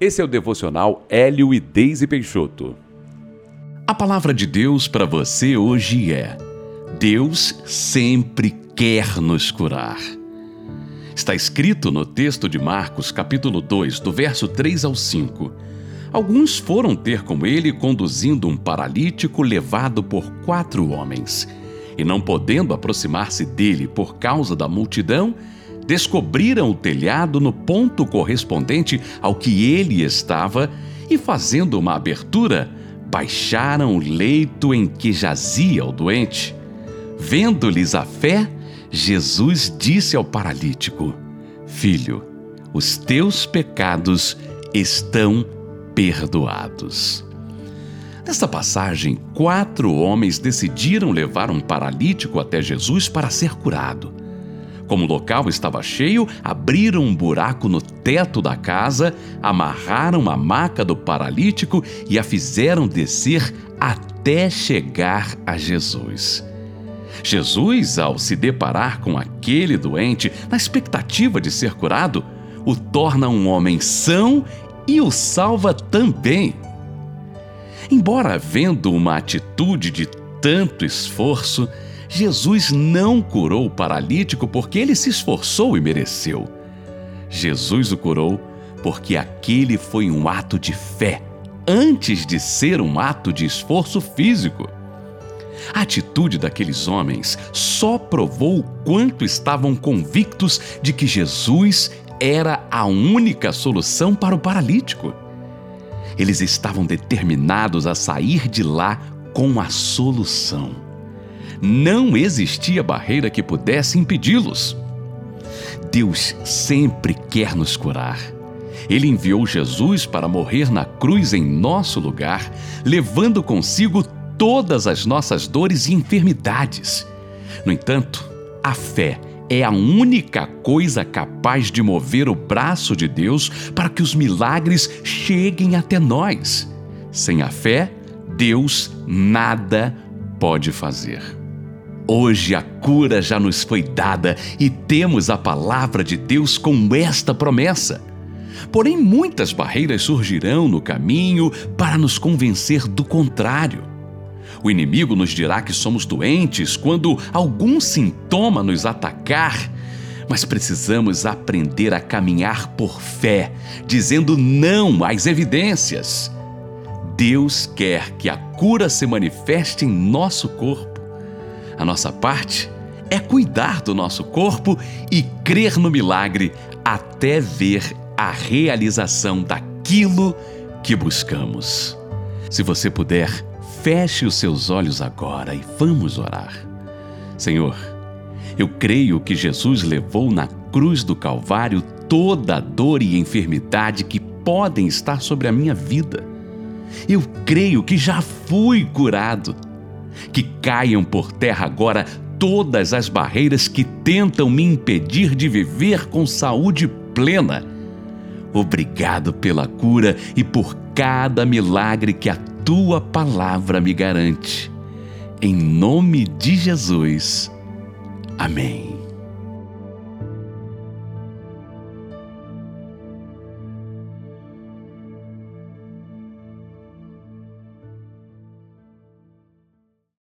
Esse é o devocional Hélio e Deise Peixoto. A palavra de Deus para você hoje é: Deus sempre quer nos curar. Está escrito no texto de Marcos, capítulo 2, do verso 3 ao 5. Alguns foram ter com ele conduzindo um paralítico levado por quatro homens. E não podendo aproximar-se dele por causa da multidão, descobriram o telhado no ponto correspondente ao que ele estava e, fazendo uma abertura, baixaram o leito em que jazia o doente. Vendo-lhes a fé, Jesus disse ao paralítico: Filho, os teus pecados estão perdoados. Nesta passagem, quatro homens decidiram levar um paralítico até Jesus para ser curado. Como o local estava cheio, abriram um buraco no teto da casa, amarraram a maca do paralítico e a fizeram descer até chegar a Jesus. Jesus, ao se deparar com aquele doente, na expectativa de ser curado, o torna um homem são e o salva também. Embora havendo uma atitude de tanto esforço, Jesus não curou o paralítico porque ele se esforçou e mereceu. Jesus o curou porque aquele foi um ato de fé, antes de ser um ato de esforço físico. A atitude daqueles homens só provou o quanto estavam convictos de que Jesus era a única solução para o paralítico. Eles estavam determinados a sair de lá com a solução não existia barreira que pudesse impedi-los. Deus sempre quer nos curar. Ele enviou Jesus para morrer na cruz em nosso lugar, levando consigo todas as nossas dores e enfermidades. No entanto, a fé é a única coisa capaz de mover o braço de Deus para que os milagres cheguem até nós. Sem a fé, Deus nada pode fazer. Hoje a cura já nos foi dada e temos a palavra de Deus com esta promessa. Porém, muitas barreiras surgirão no caminho para nos convencer do contrário. O inimigo nos dirá que somos doentes quando algum sintoma nos atacar, mas precisamos aprender a caminhar por fé, dizendo não às evidências. Deus quer que a cura se manifeste em nosso corpo a nossa parte é cuidar do nosso corpo e crer no milagre até ver a realização daquilo que buscamos. Se você puder, feche os seus olhos agora e vamos orar. Senhor, eu creio que Jesus levou na cruz do Calvário toda a dor e enfermidade que podem estar sobre a minha vida. Eu creio que já fui curado que caiam por terra agora todas as barreiras que tentam me impedir de viver com saúde plena. Obrigado pela cura e por cada milagre que a tua palavra me garante. Em nome de Jesus. Amém.